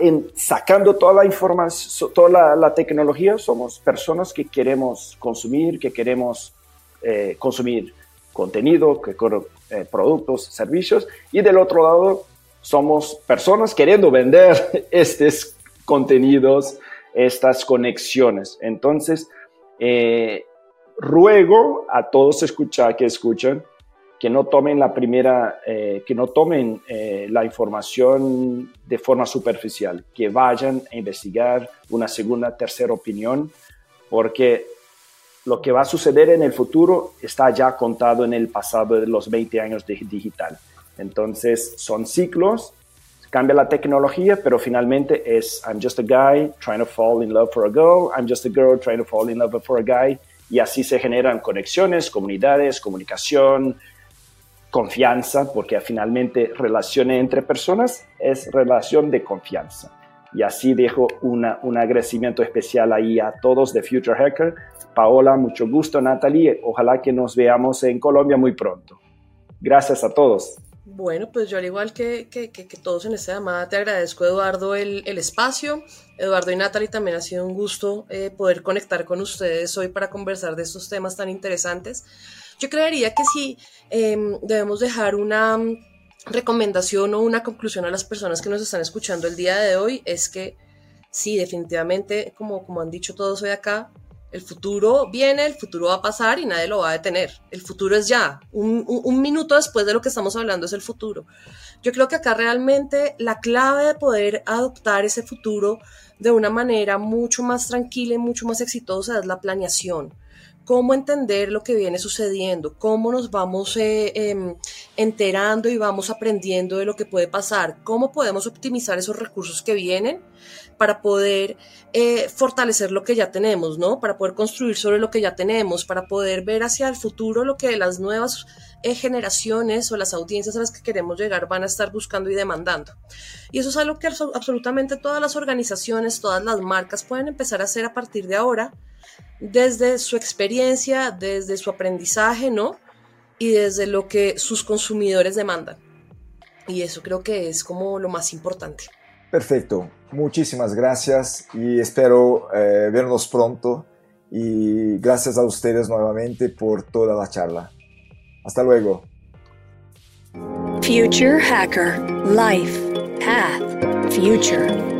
en, sacando toda la información, toda la, la, tecnología, somos personas que queremos consumir, que queremos eh, consumir contenido, que eh, productos, servicios, y del otro lado somos personas queriendo vender estos contenidos, estas conexiones. Entonces, eh, ruego a todos escuchar, que escuchan que no tomen la primera, eh, que no tomen la información de forma superficial, que vayan a investigar una segunda, tercera opinión, porque lo que va a suceder en el futuro está ya contado en el pasado de los 20 años de digital. Entonces son ciclos, cambia la tecnología, pero finalmente es I'm just a guy trying to fall in love for a girl, I'm just a girl trying to fall in love for a guy, y así se generan conexiones, comunidades, comunicación, confianza, porque finalmente relación entre personas es relación de confianza. Y así dejo una, un agradecimiento especial ahí a todos de Future Hacker. Paola, mucho gusto, Natalie. Ojalá que nos veamos en Colombia muy pronto. Gracias a todos. Bueno, pues yo al igual que, que, que, todos en esta llamada, te agradezco, Eduardo, el, el, espacio. Eduardo y Natalie, también ha sido un gusto eh, poder conectar con ustedes hoy para conversar de estos temas tan interesantes. Yo creería que sí em, debemos dejar una recomendación o una conclusión a las personas que nos están escuchando el día de hoy, es que sí, definitivamente, como, como han dicho todos hoy acá, el futuro viene, el futuro va a pasar y nadie lo va a detener. El futuro es ya. Un, minuto después de lo que estamos hablando es el futuro. Yo creo que acá realmente la clave de poder adoptar ese futuro de una manera mucho más tranquila y mucho más exitosa es la planeación cómo entender lo que viene sucediendo, cómo nos vamos eh, em, enterando y vamos aprendiendo de lo que puede pasar, cómo podemos optimizar esos recursos que vienen para poder eh, fortalecer lo que ya tenemos, ¿no? Para poder construir sobre lo que ya tenemos, para poder ver hacia el futuro lo que las nuevas eh, generaciones o las audiencias a las que queremos llegar van a estar buscando y demandando. Y eso es algo que absolutamente todas las organizaciones, todas las marcas pueden empezar a hacer a partir de ahora desde su experiencia, desde su aprendizaje, ¿no? Y desde lo que sus consumidores demandan. Y eso creo que es como lo más importante. Perfecto, muchísimas gracias y espero eh, vernos pronto y gracias a ustedes nuevamente por toda la charla. Hasta luego. Future Hacker Life Path Future